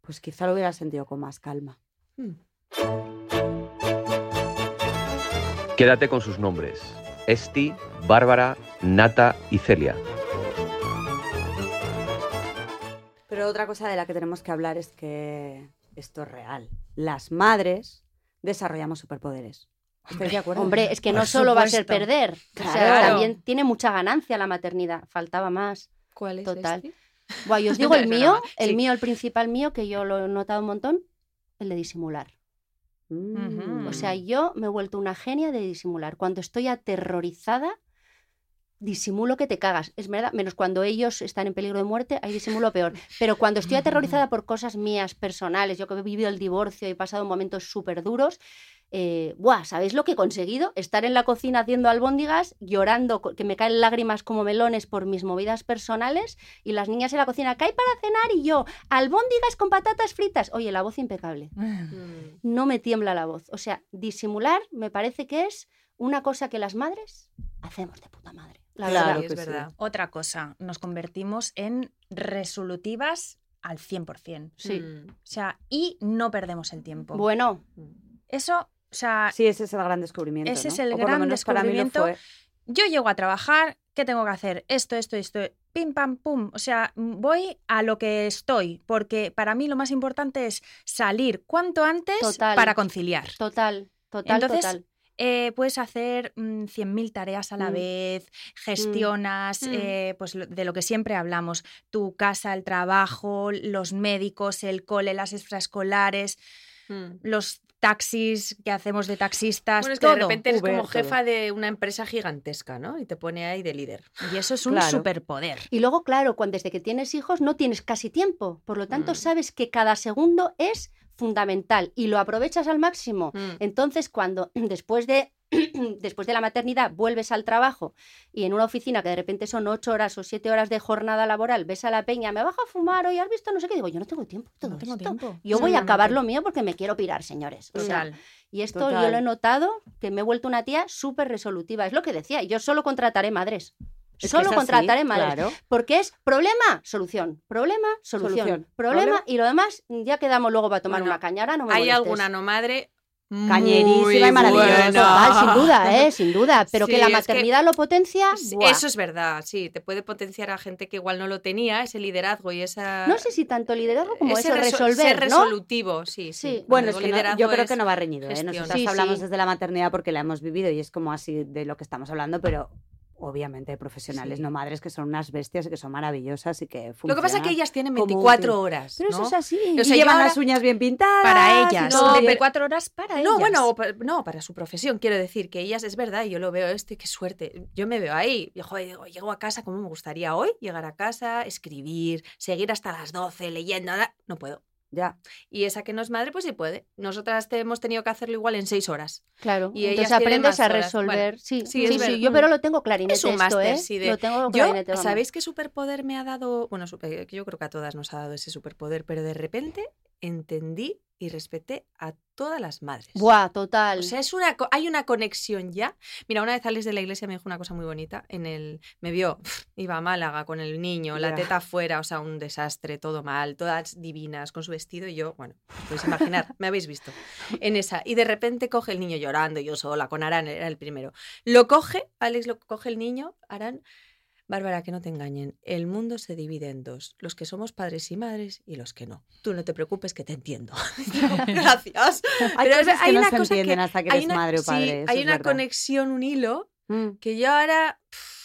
Pues quizá lo hubiera sentido con más calma. Mm. Quédate con sus nombres. Esti, Bárbara, Nata y Celia. Pero otra cosa de la que tenemos que hablar es que esto es real. Las madres desarrollamos superpoderes. ¿Estáis de acuerdo? Hombre, es que Por no solo va a ser perder, o sea, Claro. también tiene mucha ganancia la maternidad, faltaba más. ¿Cuál es Total. este? Buah, y os *laughs* digo el mío, el sí. mío, el principal mío, que yo lo he notado un montón, el de disimular. Mm. O sea, yo me he vuelto una genia de disimular. Cuando estoy aterrorizada, disimulo que te cagas. Es verdad, menos cuando ellos están en peligro de muerte, hay disimulo peor. Pero cuando estoy aterrorizada por cosas mías personales, yo que he vivido el divorcio y he pasado momentos súper duros, eh, buah, ¿sabéis lo que he conseguido? Estar en la cocina haciendo albóndigas, llorando, que me caen lágrimas como melones por mis movidas personales, y las niñas en la cocina, ¿qué hay para cenar? Y yo, albóndigas con patatas fritas. Oye, la voz impecable. Mm. No me tiembla la voz. O sea, disimular me parece que es una cosa que las madres hacemos de puta madre. La Claro verdad. Sí, que es sí. verdad. Otra cosa, nos convertimos en resolutivas al 100%. Sí. Mm. O sea, y no perdemos el tiempo. Bueno, Eso, o sea, Sí, ese es el gran descubrimiento. Ese es el O gran para mí descubrimiento. yo llego a trabajar, ¿qué tengo que hacer? Esto, esto, esto, pim, pam, pum. O sea, voy a lo que estoy, porque para mí lo más importante es salir cuanto antes Total. para conciliar. total, total, Entonces, total. Eh, puedes hacer mm, 100.000 tareas a la Mm. vez, gestionas Mm. eh, pues lo- de lo que siempre hablamos, tu casa, el trabajo, los médicos, el cole, las extraescolares, Mm. los taxis que hacemos de taxistas, Bueno, es que todo. de repente eres Uber, como todo. jefa de una empresa gigantesca, ¿no? Y te pone ahí de líder. Y eso es *laughs* un Claro. superpoder. Y luego, claro, cuando desde que tienes hijos no tienes casi tiempo. Por lo tanto, Mm. sabes que cada segundo es fundamental y lo aprovechas al máximo. Mm. Entonces, cuando *clears throat* después de, *clears throat* después de la maternidad vuelves al trabajo y en una oficina que de repente son ocho horas o siete horas de jornada laboral, ves a la peña, me bajo a fumar hoy, ¿has visto? No sé qué. Digo, yo no tengo tiempo. para No todo tengo esto. tiempo. Yo voy a acabar lo mío porque me quiero pirar, señores. O sea, y esto Total. yo lo he notado, que me he vuelto una tía súper resolutiva. Es lo que decía, yo solo contrataré madres. Es Solo es así, contrataré madres. claro. Porque es problema, solución, problema, solución, Solución. problema, Problema. y lo demás ya quedamos luego para tomar Bueno, una cañara. No me Hay molestes. alguna no madre Cañerísima muy y maravillosa. *laughs* Total, sin duda, ¿eh? Sin duda. Pero que la es que- maternidad lo potencia. Eso es verdad, sí, te puede potenciar a gente que igual no lo tenía, ese liderazgo y esa... No sé si tanto liderazgo como ese eso, reso- resolver, ser ¿no? resolutivo, sí, sí. Sí. Bueno, es que no- yo creo es que no va reñido. ¿eh? Sí, hablamos sí. desde la maternidad porque la hemos vivido y es como así de lo que estamos hablando, pero obviamente hay profesionales, Sí. no madres, que son unas bestias y que son maravillosas y que Lo que pasa es que funcionan. ellas tienen como 24 útil. horas, Pero ¿no? eso es así. O y sea, yo llevan ahora- las uñas bien pintadas. Para ellas, no- 24 horas para ellas. No, bueno, no, para su profesión, quiero decir, que ellas es verdad, y yo lo veo esto y qué suerte. Yo me veo ahí, y, joder, digo, llego a casa, como me gustaría hoy? Llegar a casa, escribir, seguir hasta las 12 leyendo, nada, no puedo. Ya. Y esa que no es madre, pues sí puede. Nosotras te hemos tenido que hacerlo igual en 6 horas. Claro. Y Entonces aprendes a resolver. Bueno, sí, sí, sí, sí, yo pero lo tengo clarinete Es un esto, máster, ¿eh? sí, de- Lo tengo Yo, clarinete. ¿sabéis qué superpoder me ha dado? Bueno, super- que yo creo que a todas nos ha dado ese superpoder, pero de repente entendí y respeté a todas las madres. Buah, total. O sea, es una, hay una conexión ya. Mira, una vez Alex de la iglesia me dijo una cosa muy bonita. En el, me vio, iba a Málaga con el niño, la teta afuera, o sea, un desastre, todo mal, todas divinas, con su vestido. Y yo, bueno, os podéis imaginar, me habéis visto en esa. Y de repente coge el niño llorando, yo sola, con Arán, era el primero. Lo coge, Alex lo coge el niño, Arán. Bárbara, que no te engañen, el mundo se divide en dos, los que somos padres y madres y los que no. Tú no te preocupes que te entiendo. *laughs* *laughs* Gracias. Hay Pero cosas hay que no una se cosa que- entienden hasta que hay eres una- madre o sí, padre. eso hay una verdad. conexión, un hilo, Mm. que yo ahora, pff,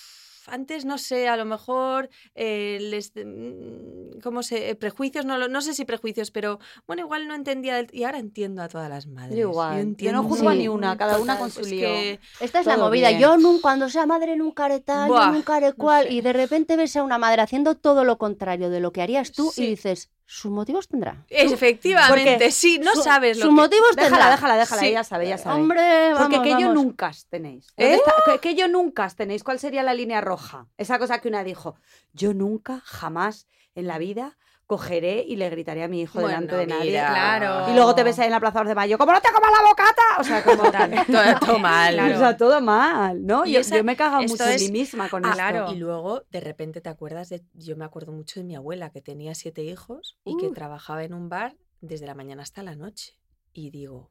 antes no sé, a lo mejor, eh, les, mm, ¿cómo se? prejuicios, no, no sé si prejuicios, pero bueno, igual no entendía, del- y ahora entiendo a todas las madres. Yo igual. Yo no juzgo a ni una, cada una con su lío. que- Esta es la movida. bien. Yo nunca, cuando sea madre nunca haré tal, yo nunca haré no cual. sé. Y de repente ves a una madre haciendo todo lo contrario de lo que harías tú Sí. y dices, sus motivos tendrá. Efectivamente, Porque sí, no Su- sabes lo Sus que... motivos Déjala, tendrá. déjala, déjala, Sí. ella sabe, ella sabe. Hombre, Porque vamos, que yo vamos. nunca tenéis. ¿Dónde ¿Eh? está? Que yo nunca tenéis. ¿Cuál sería la línea roja? Esa cosa que una dijo. Yo nunca, jamás en la vida cogeré y le gritaré a mi hijo Bueno, delante de nadie. mira. Claro. Y luego te ves ahí en la Plaza de Mayo. ¡Como no te comas la bocata! O sea, como *laughs* Todo, *laughs* todo mal. Claro. O sea, todo mal, ¿no? Y Yo, esa- yo me cago mucho en es- mí misma con Ah, esto. claro. Y luego, de repente, te acuerdas de. Yo me acuerdo mucho de mi abuela, que tenía siete hijos y que trabajaba en un bar desde la mañana hasta la noche. Y digo,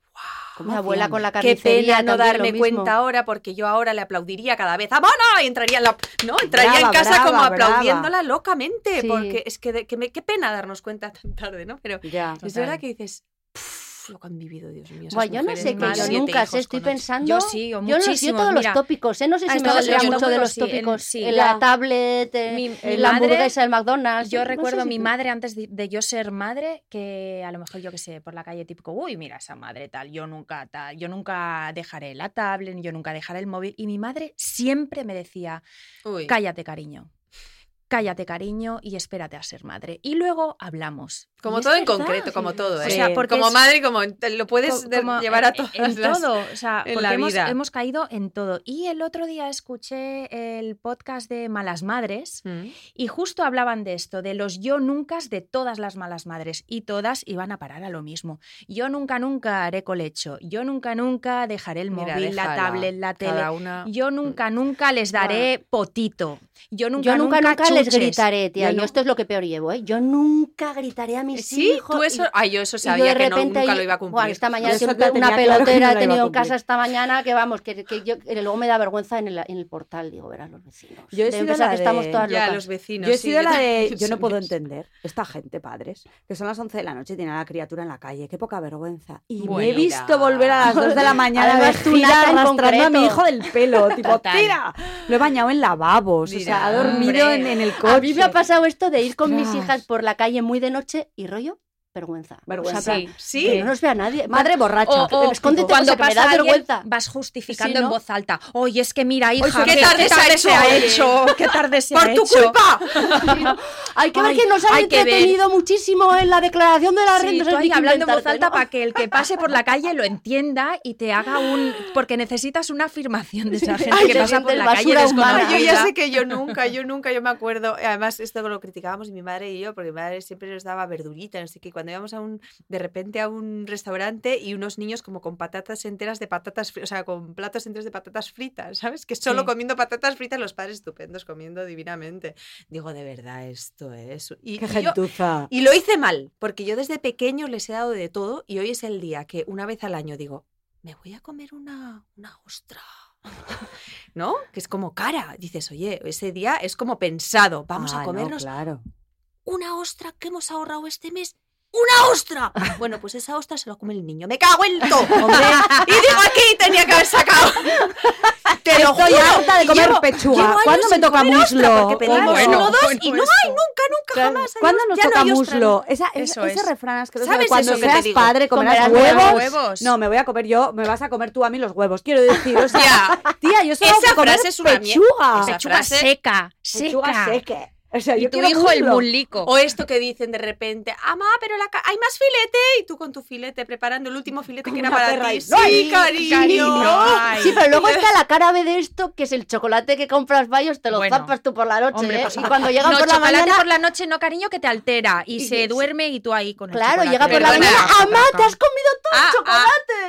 ¿Cómo Mi abuela con la qué pena no darme cuenta ahora, porque yo ahora le aplaudiría cada vez. ¡Vámonos! Y entraría en la. No, entraría Brava, en casa brava, como brava. aplaudiéndola locamente. Sí. Porque es que, de- que me- qué pena darnos cuenta tan tarde, ¿no? Pero Ya. es verdad que dices. "Pff, uf, lo que han vivido, Dios mío. Buah, yo no sé, que yo nunca sé, estoy pensando. Yo sí, o yo, no- yo muchísimos, todos mira. los tópicos, ¿eh? No sé si me todos valdría los mucho de tópicos, los sí, en- tópicos. sí. En Ya. la tablet, eh, Mi- en mi la madre- hamburguesa del McDonald's. Yo no sé recuerdo a mi tú- madre antes de, de yo ser madre, que a lo mejor yo que sé, por la calle típico, uy, mira esa madre tal, yo nunca tal, yo nunca dejaré la tablet, yo nunca dejaré el móvil. Y mi madre siempre me decía, Uy. cállate cariño, cállate cariño y espérate a ser madre. Y luego hablamos. Como todo en verdad. concreto, como todo, ¿eh? O sea, porque como es- madre, como lo puedes Co- de- como llevar a todas en las- todo, o sea, en porque la hemos, vida. hemos caído en todo. Y el otro día escuché el podcast de Malas Madres Mm. y justo hablaban de esto, de los yo nunca de todas las malas madres y todas iban a parar a lo mismo. Yo nunca nunca haré colecho, yo nunca nunca dejaré el Mira, móvil, la tablet, la tele. una- Yo nunca nunca les daré potito. Yo nunca Yo nunca, nunca, les gritaré, tía. Yo esto es lo que peor llevo, ¿eh? Yo nunca gritaré a mis Sí, hijos. tú eso. y- Ay, yo eso y yo sabía de que no, repente nunca lo iba a cumplir. esta mañana siempre una claro pelotera la he tenido en casa esta mañana que vamos, que, que yo que luego me da vergüenza en el, en el portal, digo, verán los vecinos. Yo he sido la que estamos de- todas Ya, locas. los vecinos. Yo he sí, sido la de. *laughs* Yo no puedo entender. Esta gente, padres, que son las 11 de la noche y tienen a la criatura en la calle. Qué poca vergüenza. Y me he Bueno, visto mira. volver a las 2 de la *laughs* mañana en arrastrando a mi hijo del pelo. Tipo, tira. Lo he bañado en lavabos. o sea, ha dormido en, en el coche. A mí me ha pasado esto de ir con mis hijas por la calle muy de noche y rollo, vergüenza. Vergüenza. O sea, plan, Sí. que no nos vea nadie. Madre borracha. O, o Escóndete, cuando sea, que me pasa da alguien, vergüenza. vas justificando Sí, ¿no? en voz alta. Oye, es que mira, hija, qué qué, tarde qué se ha tarde hecho se ha hoy". hecho, qué tarde se *laughs* ¡Por ha tu hecho. culpa! *laughs* Hay que ver Ay, que nos han que ver. entretenido muchísimo en la declaración de la Sí, renta. que hablando en voz alta ¿no? para que el que pase por la calle lo entienda y te haga un... Porque necesitas una afirmación de esa gente Ay, que pasa por la calle. Ay, yo ya desconocida. sé que yo nunca, yo nunca, yo me acuerdo. Además, esto lo criticábamos mi madre y yo, porque mi madre siempre nos daba verdurita, no sé qué. Cuando íbamos a un, de repente a un restaurante y unos niños como con patatas enteras de patatas, o sea, con platos enteros de patatas fritas, ¿sabes? Que solo Sí. comiendo patatas fritas, los padres estupendos comiendo divinamente. Digo, de verdad, esto es. Y, Qué yo- gentuza. y lo hice mal, porque yo desde pequeño les he dado de todo y hoy es el día que una vez al año digo, me voy a comer una, una ostra. *laughs* ¿No? Que es como cara. Dices, oye, ese día es como pensado, vamos Ah, a no, comernos claro. una ostra que hemos ahorrado este mes. ¡Una ostra! *laughs* Bueno, pues esa ostra se la come el niño. ¡Me cago en todo! *laughs* y digo, aquí tenía que haber sacado. *laughs* Te lo Estoy juro. harta de comer llevo- pechuga. llevo ¿Cuándo me sin toca comer ostra, muslo? Porque pedimos Bueno, uno, dos bueno, y no eso. hay nunca, nunca Claro. jamás. adiós, ¿Cuándo nos ya no toca hay ostra, muslo? Esa, es- Eso ese es. refrán asqueroso ¿Sabes cuando eso que te seas digo? padre comerás Comerás huevos. huevos. No, me voy a comer yo, me vas a comer tú a mí los huevos. Quiero decir, o sea, Ya. tía, yo solo Esa quiero comer frase es una mier- pechuga. Esa Pechuga frase- seca, Pechuga seca. O sea, Y yo tu hijo el mulico. O esto que dicen de repente, ama, pero la ca- hay más filete y tú con tu filete preparando el último filete Con que era para ti. y- Sí, ¡Ay, cariño. cariño! Ay. Sí, pero luego *laughs* está la cara B de esto, que es el chocolate que compras vallos, te lo Bueno. zapas tú por la noche. Hombre, ¿eh? pues, y cuando llegan no, por la chocolate mañana. por la noche, no, cariño, que te altera. Y, Y se duerme y tú ahí con el Claro, chocolate. llega por la mañana. ¡Amá, te has comido todo Ah, el ah,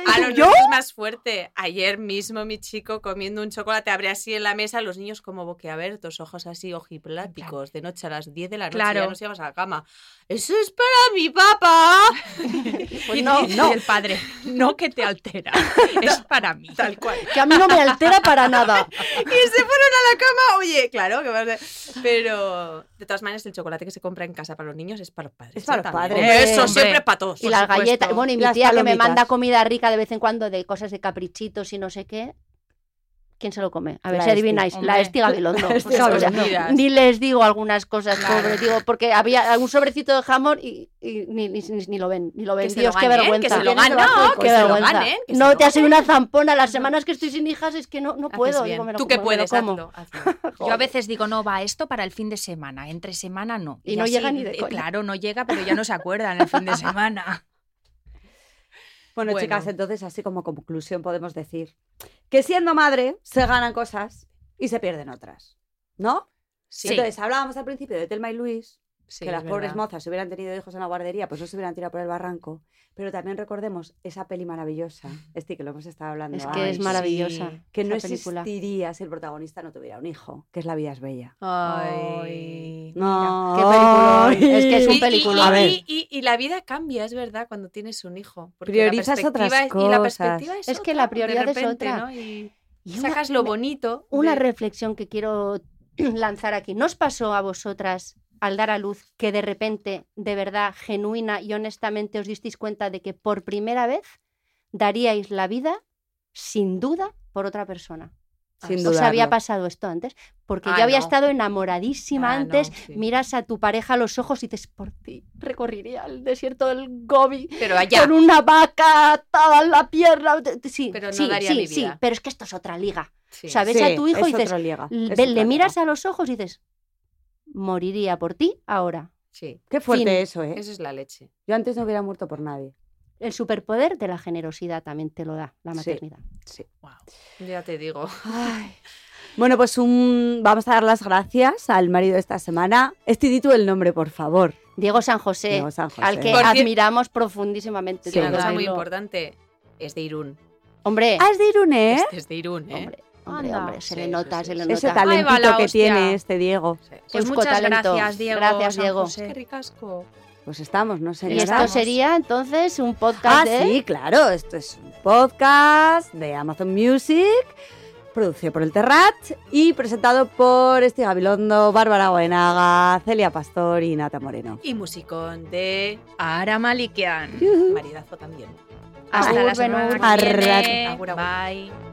chocolate! A los ¿Yo? es más fuerte. Ayer mismo mi chico comiendo un chocolate abre así en la mesa, los niños como boquiabiertos, ojos así ojipláticos, de noche a las 10 de la noche, Claro. ya nos íbamos a la cama. ¡Eso es para mi papá! *laughs* Pues Y no, dice no. el padre, no que te altera, *laughs* es para mí. Tal cual. Que a mí no me altera para nada. *laughs* Y se fueron a la cama. Oye, claro, que vas a... Pero de todas maneras, el chocolate que se compra en casa para los niños es para los padres. Es para los padres. Eso Hombre. siempre es para todos. Y las galletas. Bueno, y mi tía que me manda comida rica de vez en cuando de cosas de caprichitos y no sé qué. ¿Quién se lo come? A ver La si adivináis. La. Esti Gabilondo. O sea. Ni les digo algunas cosas, Claro. pobre. Digo, porque había algún sobrecito de jamón y, y ni, ni, ni- ni lo ven. Ni lo ven. Que se Dios, lo qué vergüenza. que se lo ganen, No, qué que se lo ganen, que no lo te hace una zampona. Las semanas que estoy sin hijas es que no, no puedo. Digo, me lo Tú que puedes, como. hazlo, hazlo. *laughs* Yo a veces digo, no, va esto para el fin de semana, entre semana no. Y no así, llega ni de eh, coña. Claro, no llega, pero ya no se acuerdan el fin de *laughs* semana. Bueno, Bueno. chicas, entonces así como conclusión podemos decir que siendo madre se ganan cosas y se pierden otras, ¿no? Sí. Entonces hablábamos al principio de Telma y Luis, Sí, que las es pobres mozas si hubieran tenido hijos en la guardería, pues no se hubieran tirado por el barranco. Pero también recordemos esa peli maravillosa, este que lo hemos estado hablando. Es que Ay, es sí, maravillosa. Que no película. existiría si el protagonista no tuviera un hijo, que es La vida es bella. Ay. No. Qué peliculón. Es que es un Y- y- peliculón. Y, A ver. y- y- y la vida cambia, es verdad, cuando tienes un hijo. porque Priorizas la otras es- Y la cosas. perspectiva es, Es que otra, la prioridad es otra. ¿no? Y Y una- sacas lo bonito. Una de- reflexión que quiero *clears throat* lanzar aquí. ¿No os pasó a vosotras al dar a luz que de repente, de verdad, genuina y honestamente os disteis cuenta de que por primera vez daríais la vida, sin duda, por otra persona? Sin ¿Os había pasado esto antes? Porque Ah, yo había no. estado enamoradísima Ah, no, antes, sí. miras a tu pareja a los ojos y dices, por ti recorrería el desierto del Gobi Pero allá. con una vaca atada en la pierna. Sí, Pero no sí, daría sí, mi sí, vida. pero es que esto es otra liga. Sí. O sea, ves a tu hijo y es dices, le miras a los ojos y dices, moriría por ti ahora. Sí. Qué fuerte fin. eso, ¿eh? Eso es la leche. Yo antes no hubiera muerto por nadie. El superpoder de la generosidad también te lo da la Sí. maternidad. Sí. Ya te digo. Ay. *laughs* Bueno, pues un... vamos a dar las gracias al marido de esta semana. Este tú el nombre, por favor. Diego San José, Diego San José. al que admiramos profundísimamente. Tengo una cosa muy importante. Es de Irún. Hombre, Ah, es de Irún, ¿eh? Este es de Irún, ¿eh? hombre, hombre, Anda. hombre, se Sí, le nota, sí, se le nota. Ese talentito que tiene este Diego. Sí. Pues muchas talento. gracias, Diego. Gracias, San Diego. José. Qué ricasco. Pues estamos, ¿no, Y señora? esto Estamos. sería entonces un Ah, podcast de... sí, claro. Esto es un podcast de Amazon Music, producido por el Terrat y presentado por Esti Gabilondo, Bárbara Goenaga, Celia Pastor y Nata Moreno. Y musicón de Ara Malikian. maridazo también. Hasta Agur, la semana que viene. Arrat. Agur, agur. Bye.